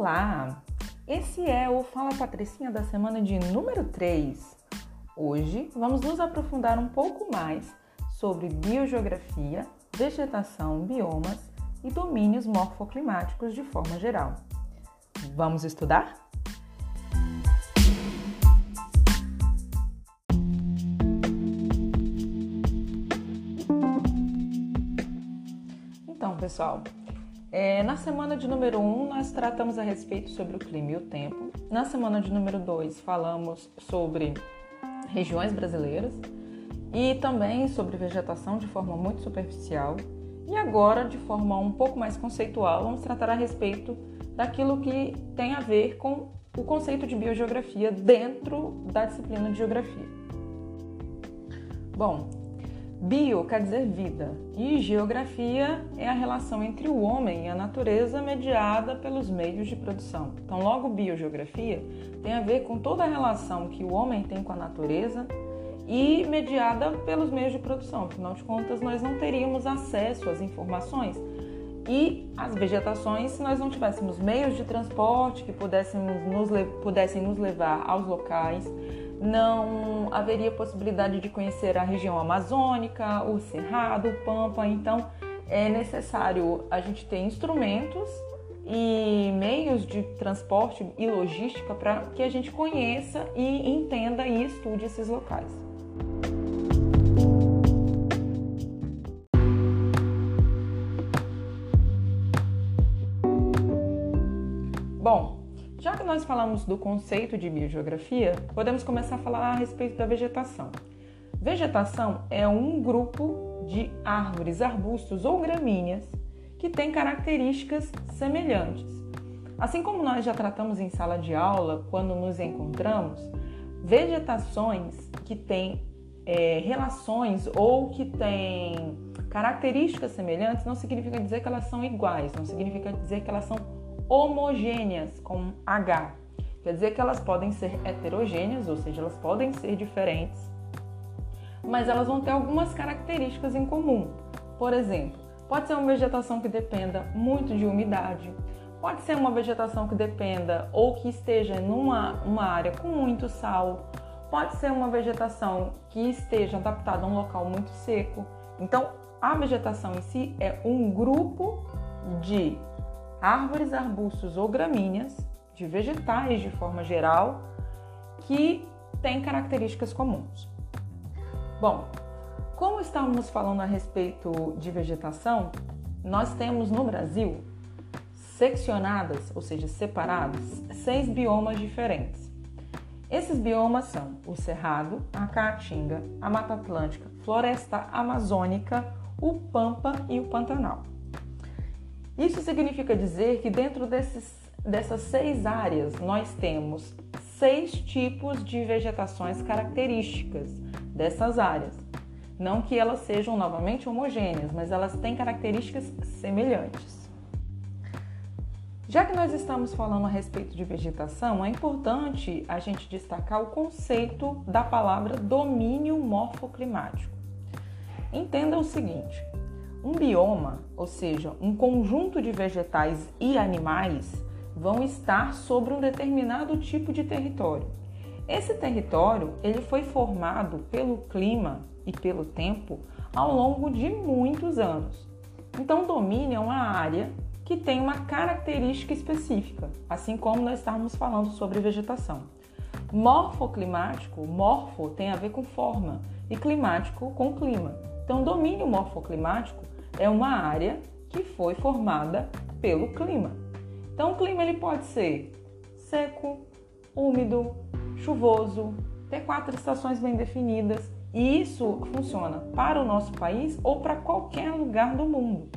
Olá! Esse é o Fala Patricinha da semana de número 3. Hoje vamos nos aprofundar um pouco mais sobre biogeografia, vegetação, biomas e domínios morfoclimáticos de forma geral. Vamos estudar? Então, pessoal, é, na semana de número 1, um, nós tratamos a respeito sobre o clima e o tempo. Na semana de número 2, falamos sobre regiões brasileiras e também sobre vegetação de forma muito superficial. E agora, de forma um pouco mais conceitual, vamos tratar a respeito daquilo que tem a ver com o conceito de biogeografia dentro da disciplina de geografia. Bom, Bio quer dizer vida e geografia é a relação entre o homem e a natureza mediada pelos meios de produção. Então, logo, biogeografia tem a ver com toda a relação que o homem tem com a natureza e mediada pelos meios de produção. Afinal de contas, nós não teríamos acesso às informações e às vegetações se nós não tivéssemos meios de transporte que pudessem nos, pudessem nos levar aos locais não haveria possibilidade de conhecer a região amazônica, o cerrado, o pampa. Então, é necessário a gente ter instrumentos e meios de transporte e logística para que a gente conheça e entenda e estude esses locais. Nós falamos do conceito de biogeografia, podemos começar a falar a respeito da vegetação. Vegetação é um grupo de árvores, arbustos ou gramíneas que tem características semelhantes. Assim como nós já tratamos em sala de aula, quando nos encontramos, vegetações que têm é, relações ou que têm características semelhantes não significa dizer que elas são iguais, não significa dizer que elas são homogêneas com H. Quer dizer que elas podem ser heterogêneas, ou seja, elas podem ser diferentes, mas elas vão ter algumas características em comum. Por exemplo, pode ser uma vegetação que dependa muito de umidade, pode ser uma vegetação que dependa ou que esteja numa uma área com muito sal, pode ser uma vegetação que esteja adaptada a um local muito seco. Então, a vegetação em si é um grupo de árvores, arbustos ou gramíneas, de vegetais de forma geral, que têm características comuns. Bom, como estávamos falando a respeito de vegetação, nós temos no Brasil seccionadas, ou seja, separados, seis biomas diferentes. Esses biomas são o Cerrado, a Caatinga, a Mata Atlântica, Floresta Amazônica, o Pampa e o Pantanal. Isso significa dizer que dentro desses, dessas seis áreas nós temos seis tipos de vegetações características dessas áreas. Não que elas sejam novamente homogêneas, mas elas têm características semelhantes. Já que nós estamos falando a respeito de vegetação, é importante a gente destacar o conceito da palavra domínio morfoclimático. Entenda o seguinte: um bioma, ou seja, um conjunto de vegetais e animais, vão estar sobre um determinado tipo de território. Esse território ele foi formado pelo clima e pelo tempo ao longo de muitos anos. Então, domínio é uma área que tem uma característica específica, assim como nós estávamos falando sobre vegetação. Morfoclimático, morfo tem a ver com forma e climático com clima. Então, domínio morfoclimático é uma área que foi formada pelo clima. Então, o clima ele pode ser seco, úmido, chuvoso, ter quatro estações bem definidas. E isso funciona para o nosso país ou para qualquer lugar do mundo.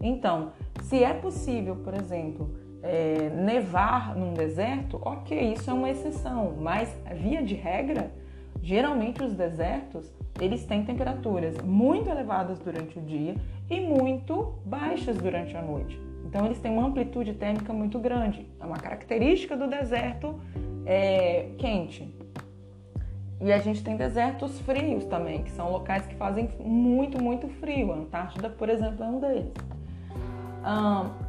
Então, se é possível, por exemplo, é, nevar num deserto, ok, isso é uma exceção, mas via de regra, geralmente os desertos eles têm temperaturas muito elevadas durante o dia e muito baixas durante a noite. Então eles têm uma amplitude térmica muito grande. É uma característica do deserto é, quente. E a gente tem desertos frios também, que são locais que fazem muito, muito frio. A Antártida, por exemplo, é um deles.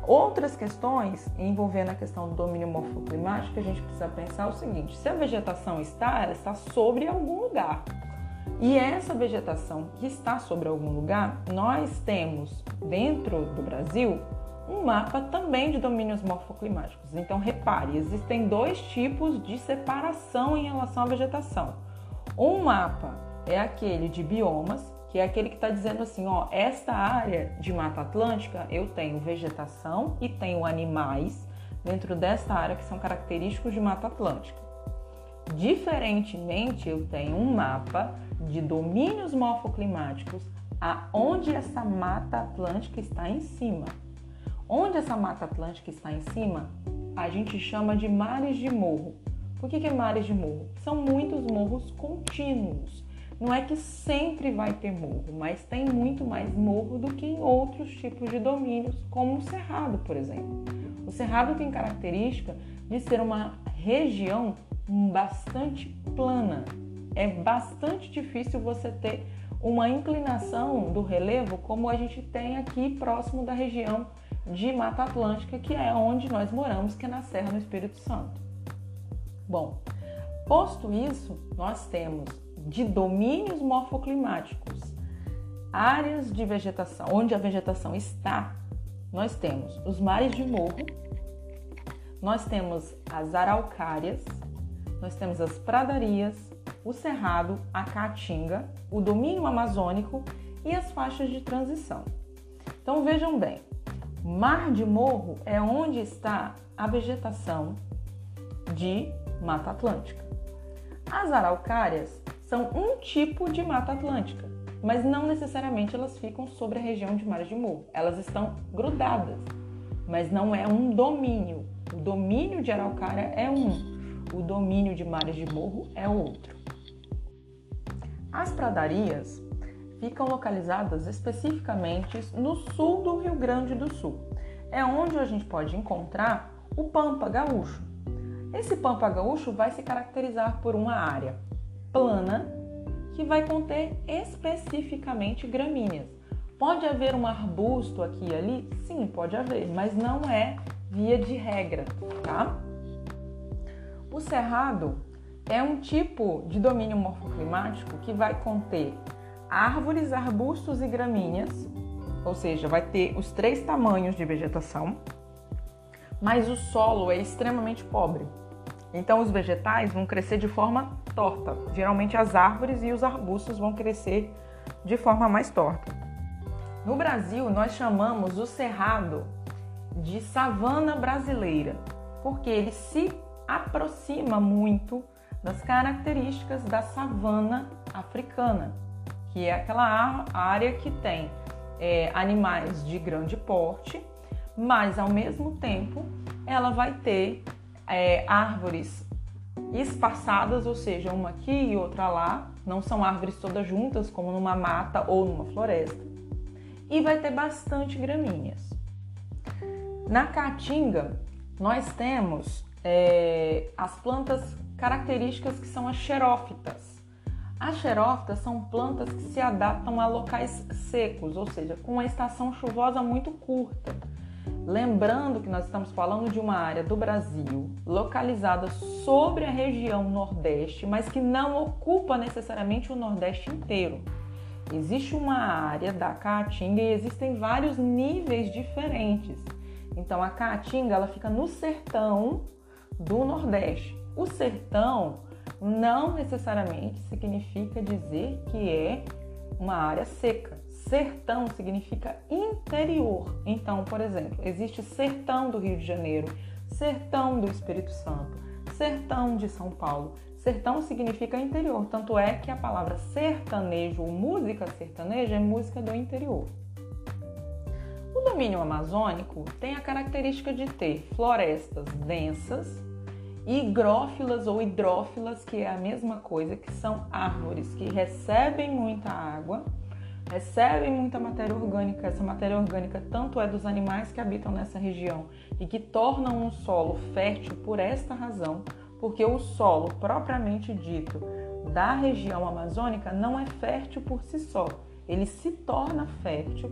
Outras questões envolvendo a questão do domínio morfoclimático, a gente precisa pensar o seguinte: se a vegetação está, ela está sobre algum lugar. E essa vegetação que está sobre algum lugar, nós temos dentro do Brasil um mapa também de domínios morfoclimáticos. Então, repare, existem dois tipos de separação em relação à vegetação. Um mapa é aquele de biomas, que é aquele que está dizendo assim, ó, esta área de Mata Atlântica eu tenho vegetação e tenho animais dentro dessa área que são característicos de Mata Atlântica. Diferentemente, eu tenho um mapa de domínios morfoclimáticos aonde essa Mata Atlântica está em cima. Onde essa Mata Atlântica está em cima, a gente chama de mares de morro. Por que, que é mares de morro? São muitos morros contínuos. Não é que sempre vai ter morro, mas tem muito mais morro do que em outros tipos de domínios, como o cerrado, por exemplo. O cerrado tem característica de ser uma região bastante plana. É bastante difícil você ter uma inclinação do relevo como a gente tem aqui próximo da região de Mata Atlântica, que é onde nós moramos, que é na Serra no Espírito Santo. Bom, posto isso, nós temos de domínios morfoclimáticos, áreas de vegetação, onde a vegetação está, nós temos os mares de morro, nós temos as araucárias, nós temos as pradarias, o cerrado, a caatinga, o domínio amazônico e as faixas de transição. Então vejam bem, mar de morro é onde está a vegetação de Mata Atlântica. As araucárias são um tipo de mata atlântica, mas não necessariamente elas ficam sobre a região de mares de morro. Elas estão grudadas, mas não é um domínio. O domínio de araucária é um, o domínio de mares de morro é outro. As pradarias ficam localizadas especificamente no sul do Rio Grande do Sul. É onde a gente pode encontrar o pampa gaúcho. Esse pampa gaúcho vai se caracterizar por uma área plana que vai conter especificamente gramíneas. Pode haver um arbusto aqui e ali? Sim, pode haver, mas não é via de regra, tá? O cerrado é um tipo de domínio morfoclimático que vai conter árvores, arbustos e gramíneas, ou seja, vai ter os três tamanhos de vegetação, mas o solo é extremamente pobre. Então os vegetais vão crescer de forma torta. Geralmente as árvores e os arbustos vão crescer de forma mais torta. No Brasil, nós chamamos o cerrado de savana brasileira, porque ele se aproxima muito das características da savana africana, que é aquela área que tem é, animais de grande porte, mas ao mesmo tempo ela vai ter é, árvores espaçadas, ou seja, uma aqui e outra lá, não são árvores todas juntas, como numa mata ou numa floresta, e vai ter bastante gramíneas. Na caatinga, nós temos é, as plantas características que são as xerófitas. As xerófitas são plantas que se adaptam a locais secos, ou seja, com uma estação chuvosa muito curta. Lembrando que nós estamos falando de uma área do Brasil localizada sobre a região Nordeste, mas que não ocupa necessariamente o Nordeste inteiro. Existe uma área da Caatinga e existem vários níveis diferentes. Então a Caatinga ela fica no sertão do Nordeste. O sertão não necessariamente significa dizer que é uma área seca. Sertão significa interior. Então, por exemplo, existe sertão do Rio de Janeiro, sertão do Espírito Santo, sertão de São Paulo. Sertão significa interior, tanto é que a palavra sertanejo ou música sertaneja é música do interior. O domínio amazônico tem a característica de ter florestas densas, higrófilas ou hidrófilas, que é a mesma coisa, que são árvores que recebem muita água recebem muita matéria orgânica. Essa matéria orgânica tanto é dos animais que habitam nessa região e que tornam um solo fértil por esta razão, porque o solo propriamente dito da região amazônica não é fértil por si só. Ele se torna fértil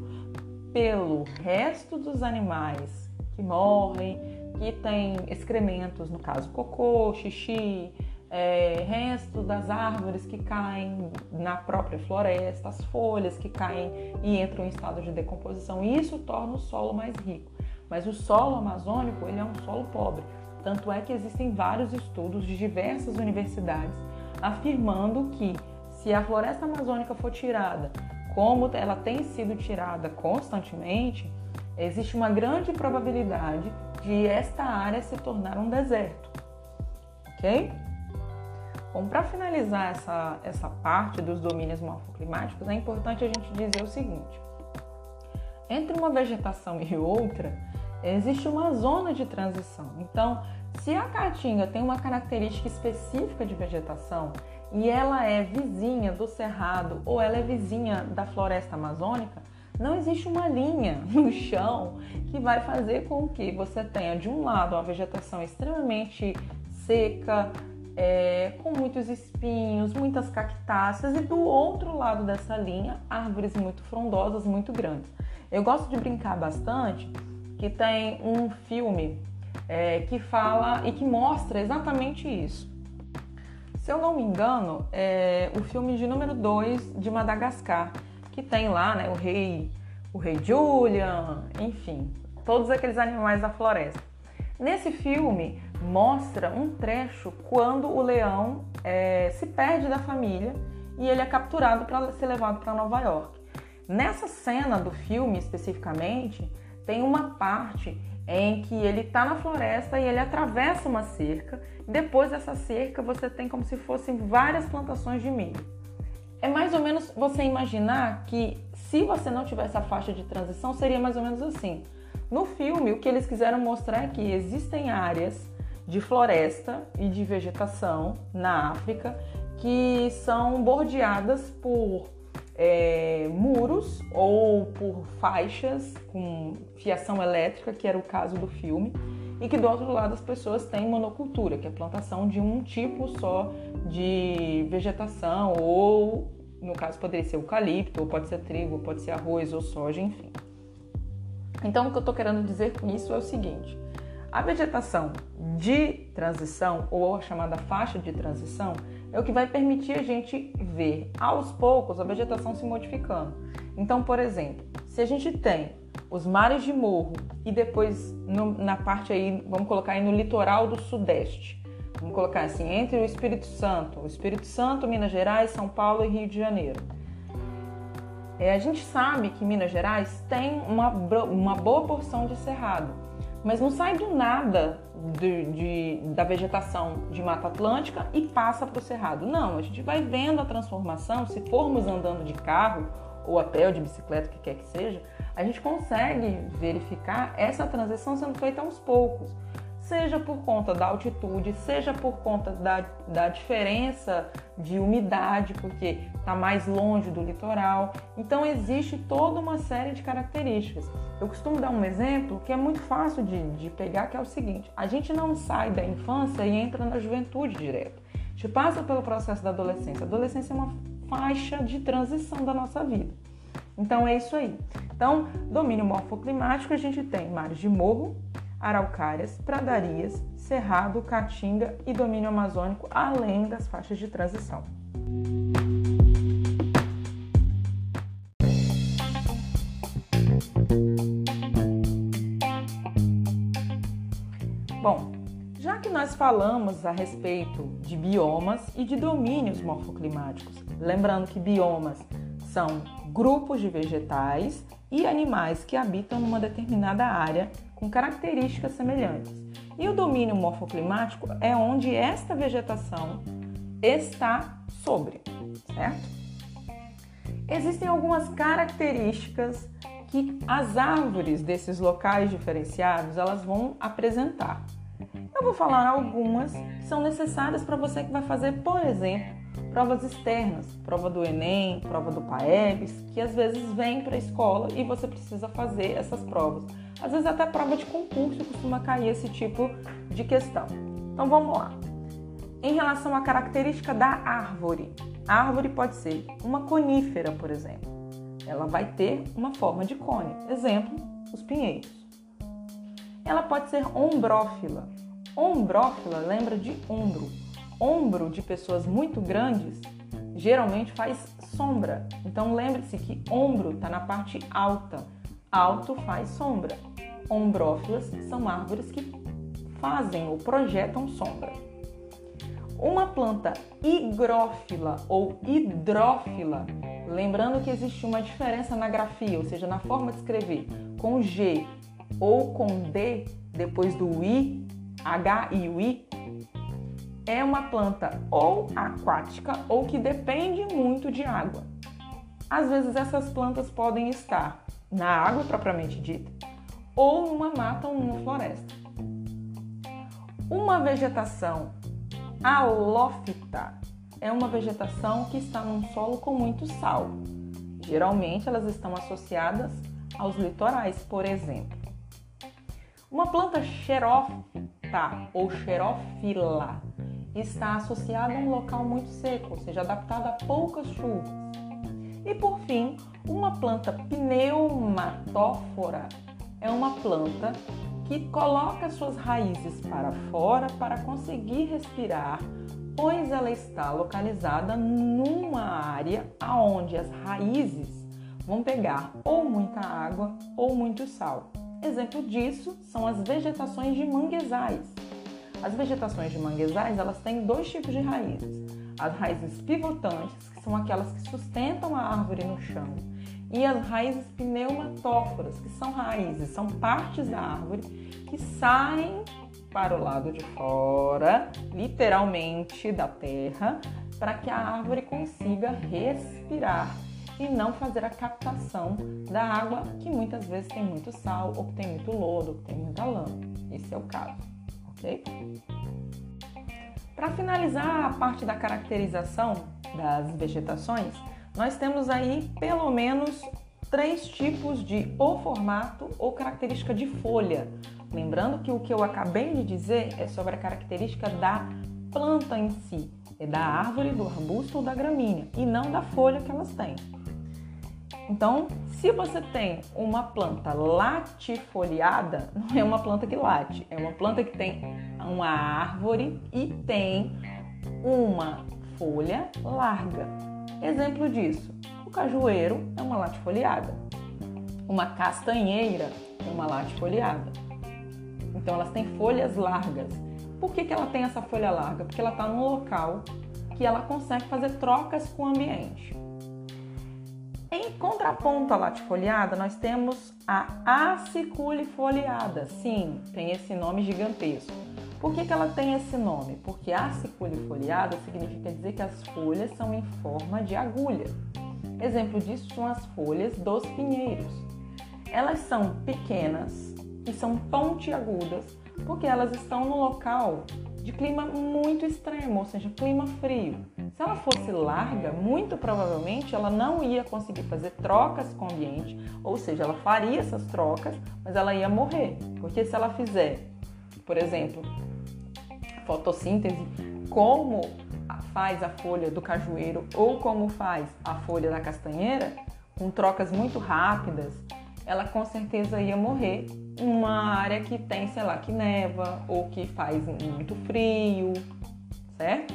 pelo resto dos animais que morrem, que tem excrementos, no caso cocô, xixi, é, resto das árvores que caem na própria floresta, as folhas que caem e entram em estado de decomposição. Isso torna o solo mais rico. Mas o solo amazônico ele é um solo pobre. Tanto é que existem vários estudos de diversas universidades afirmando que se a floresta amazônica for tirada, como ela tem sido tirada constantemente, existe uma grande probabilidade de esta área se tornar um deserto. Ok? Bom, para finalizar essa, essa parte dos domínios morfoclimáticos, é importante a gente dizer o seguinte: entre uma vegetação e outra, existe uma zona de transição. Então, se a caatinga tem uma característica específica de vegetação e ela é vizinha do cerrado ou ela é vizinha da floresta amazônica, não existe uma linha no chão que vai fazer com que você tenha de um lado uma vegetação extremamente seca, é, com muitos espinhos, muitas cactáceas, e do outro lado dessa linha, árvores muito frondosas, muito grandes. Eu gosto de brincar bastante que tem um filme é, que fala e que mostra exatamente isso. Se eu não me engano, é o filme de número 2 de Madagascar, que tem lá né, o rei, o rei Julian, enfim, todos aqueles animais da floresta. Nesse filme, mostra um trecho quando o leão é, se perde da família e ele é capturado para ser levado para Nova York. Nessa cena do filme especificamente, tem uma parte em que ele está na floresta e ele atravessa uma cerca. Depois dessa cerca, você tem como se fossem várias plantações de milho. É mais ou menos você imaginar que se você não tivesse a faixa de transição, seria mais ou menos assim. No filme, o que eles quiseram mostrar é que existem áreas de floresta e de vegetação na África que são bordeadas por é, muros ou por faixas com fiação elétrica, que era o caso do filme, e que do outro lado as pessoas têm monocultura, que é a plantação de um tipo só de vegetação, ou no caso poderia ser eucalipto, ou pode ser trigo, pode ser arroz ou soja, enfim. Então o que eu estou querendo dizer com isso é o seguinte: a vegetação de transição, ou a chamada faixa de transição, é o que vai permitir a gente ver aos poucos a vegetação se modificando. Então, por exemplo, se a gente tem os mares de morro e depois no, na parte aí, vamos colocar aí no litoral do sudeste, vamos colocar assim, entre o Espírito Santo, o Espírito Santo, Minas Gerais, São Paulo e Rio de Janeiro. É, a gente sabe que Minas Gerais tem uma, uma boa porção de cerrado mas não sai do nada de, de, da vegetação de Mata Atlântica e passa para o Cerrado. Não, a gente vai vendo a transformação, se formos andando de carro ou a pé ou de bicicleta, o que quer que seja, a gente consegue verificar essa transição sendo feita aos poucos seja por conta da altitude, seja por conta da, da diferença de umidade, porque está mais longe do litoral. Então, existe toda uma série de características. Eu costumo dar um exemplo que é muito fácil de, de pegar, que é o seguinte: a gente não sai da infância e entra na juventude direto. A gente passa pelo processo da adolescência. A adolescência é uma faixa de transição da nossa vida. Então, é isso aí. Então, domínio morfoclimático, a gente tem mares de morro, araucárias, pradarias, cerrado, caatinga e domínio amazônico, além das faixas de transição. Bom, já que nós falamos a respeito de biomas e de domínios morfoclimáticos, lembrando que biomas são grupos de vegetais e animais que habitam numa determinada área com características semelhantes. E o domínio morfoclimático é onde esta vegetação está sobre, certo? Existem algumas características que as árvores desses locais diferenciados elas vão apresentar. Eu vou falar algumas que são necessárias para você que vai fazer, por exemplo, provas externas, prova do Enem, prova do PAEBS, que às vezes vem para a escola e você precisa fazer essas provas. Às vezes até prova de concurso costuma cair esse tipo de questão. Então vamos lá. Em relação à característica da árvore, a árvore pode ser uma conífera, por exemplo. ela vai ter uma forma de cone. Exemplo, os pinheiros. Ela pode ser ombrófila. Ombrófila lembra de ombro. Ombro de pessoas muito grandes geralmente faz sombra. Então lembre-se que ombro está na parte alta. Alto faz sombra. Ombrófilas são árvores que fazem ou projetam sombra. Uma planta higrófila ou hidrófila, lembrando que existe uma diferença na grafia, ou seja, na forma de escrever, com G ou com D depois do I, H e o I, é uma planta ou aquática ou que depende muito de água. Às vezes essas plantas podem estar na água propriamente dita ou numa mata ou numa floresta. Uma vegetação alófita é uma vegetação que está num solo com muito sal. Geralmente elas estão associadas aos litorais, por exemplo. Uma planta xerófita ou xerófila está associada a um local muito seco, ou seja, adaptada a poucas chuvas. E por fim, uma planta pneumatófora é uma planta que coloca suas raízes para fora para conseguir respirar, pois ela está localizada numa área aonde as raízes vão pegar ou muita água ou muito sal. Exemplo disso são as vegetações de manguezais. As vegetações de manguezais, elas têm dois tipos de raízes. As raízes pivotantes, que são aquelas que sustentam a árvore no chão, e as raízes pneumatóforas, que são raízes, são partes da árvore que saem para o lado de fora, literalmente da terra, para que a árvore consiga respirar e não fazer a captação da água que muitas vezes tem muito sal, ou que tem muito lodo, ou que tem muita lama. Esse é o caso, ok? Para finalizar a parte da caracterização das vegetações, nós temos aí pelo menos três tipos de ou formato ou característica de folha. Lembrando que o que eu acabei de dizer é sobre a característica da planta em si, é da árvore, do arbusto ou da gramínea, e não da folha que elas têm. Então, se você tem uma planta latifoliada, não é uma planta que late, é uma planta que tem uma árvore e tem uma folha larga. Exemplo disso, o cajueiro é uma latifoliada, uma castanheira é uma latifoliada. Então, elas têm folhas largas. Por que, que ela tem essa folha larga? Porque ela está num local que ela consegue fazer trocas com o ambiente. Em contraponto à latifoliada, nós temos a aciculifoliada. Sim, tem esse nome gigantesco. Por que, que ela tem esse nome? Porque aciculifoliada significa dizer que as folhas são em forma de agulha. Exemplo disso são as folhas dos pinheiros. Elas são pequenas e são pontiagudas porque elas estão no local de clima muito extremo, ou seja, clima frio. Se ela fosse larga, muito provavelmente ela não ia conseguir fazer trocas com o ambiente, ou seja, ela faria essas trocas, mas ela ia morrer. Porque se ela fizer, por exemplo, fotossíntese, como faz a folha do cajueiro ou como faz a folha da castanheira, com trocas muito rápidas, ela com certeza ia morrer numa área que tem, sei lá, que neva ou que faz muito frio, certo?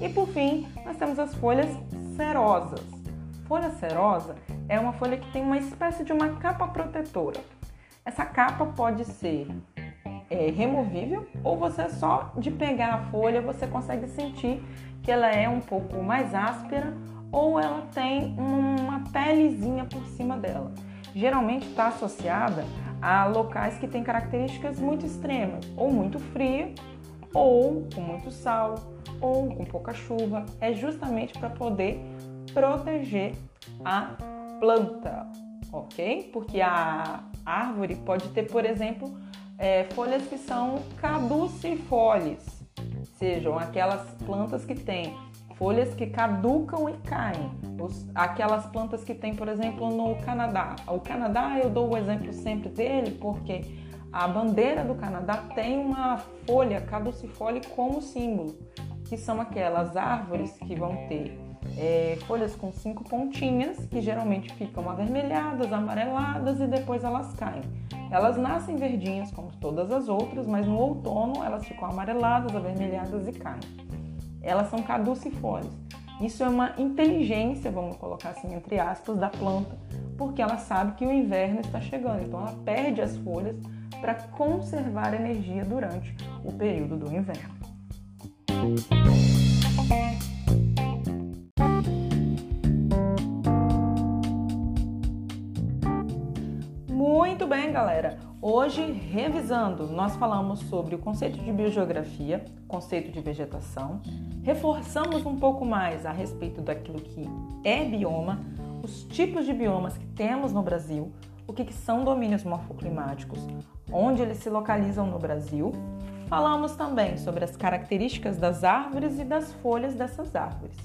E por fim, nós temos as folhas cerosas. Folha cerosa é uma folha que tem uma espécie de uma capa protetora. Essa capa pode ser é, removível ou você só de pegar a folha você consegue sentir que ela é um pouco mais áspera ou ela tem uma pelezinha por cima dela. Geralmente está associada a locais que têm características muito extremas, ou muito frio, ou com muito sal, ou com pouca chuva. É justamente para poder proteger a planta, ok? Porque a árvore pode ter, por exemplo, é, folhas que são caducifólias, sejam aquelas plantas que têm folhas que caducam e caem. Os, aquelas plantas que tem, por exemplo, no Canadá. O Canadá eu dou o exemplo sempre dele porque a bandeira do Canadá tem uma folha caducifólia como símbolo, que são aquelas árvores que vão ter é, folhas com cinco pontinhas, que geralmente ficam avermelhadas, amareladas e depois elas caem. Elas nascem verdinhas como todas as outras, mas no outono elas ficam amareladas, avermelhadas e caem. Elas são caducifólias. Isso é uma inteligência, vamos colocar assim entre aspas, da planta, porque ela sabe que o inverno está chegando, então ela perde as folhas para conservar energia durante o período do inverno. Muito bem, galera. Hoje, revisando, nós falamos sobre o conceito de biogeografia, conceito de vegetação, reforçamos um pouco mais a respeito daquilo que é bioma, os tipos de biomas que temos no Brasil, o que, que são domínios morfoclimáticos, onde eles se localizam no Brasil. Falamos também sobre as características das árvores e das folhas dessas árvores.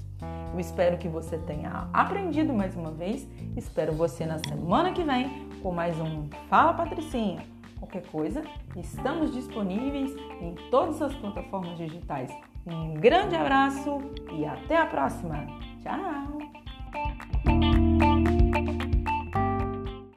Eu espero que você tenha aprendido mais uma vez. Espero você na semana que vem com mais um Fala Patricinha. Qualquer coisa, estamos disponíveis em todas as plataformas digitais. Um grande abraço e até a próxima. Tchau!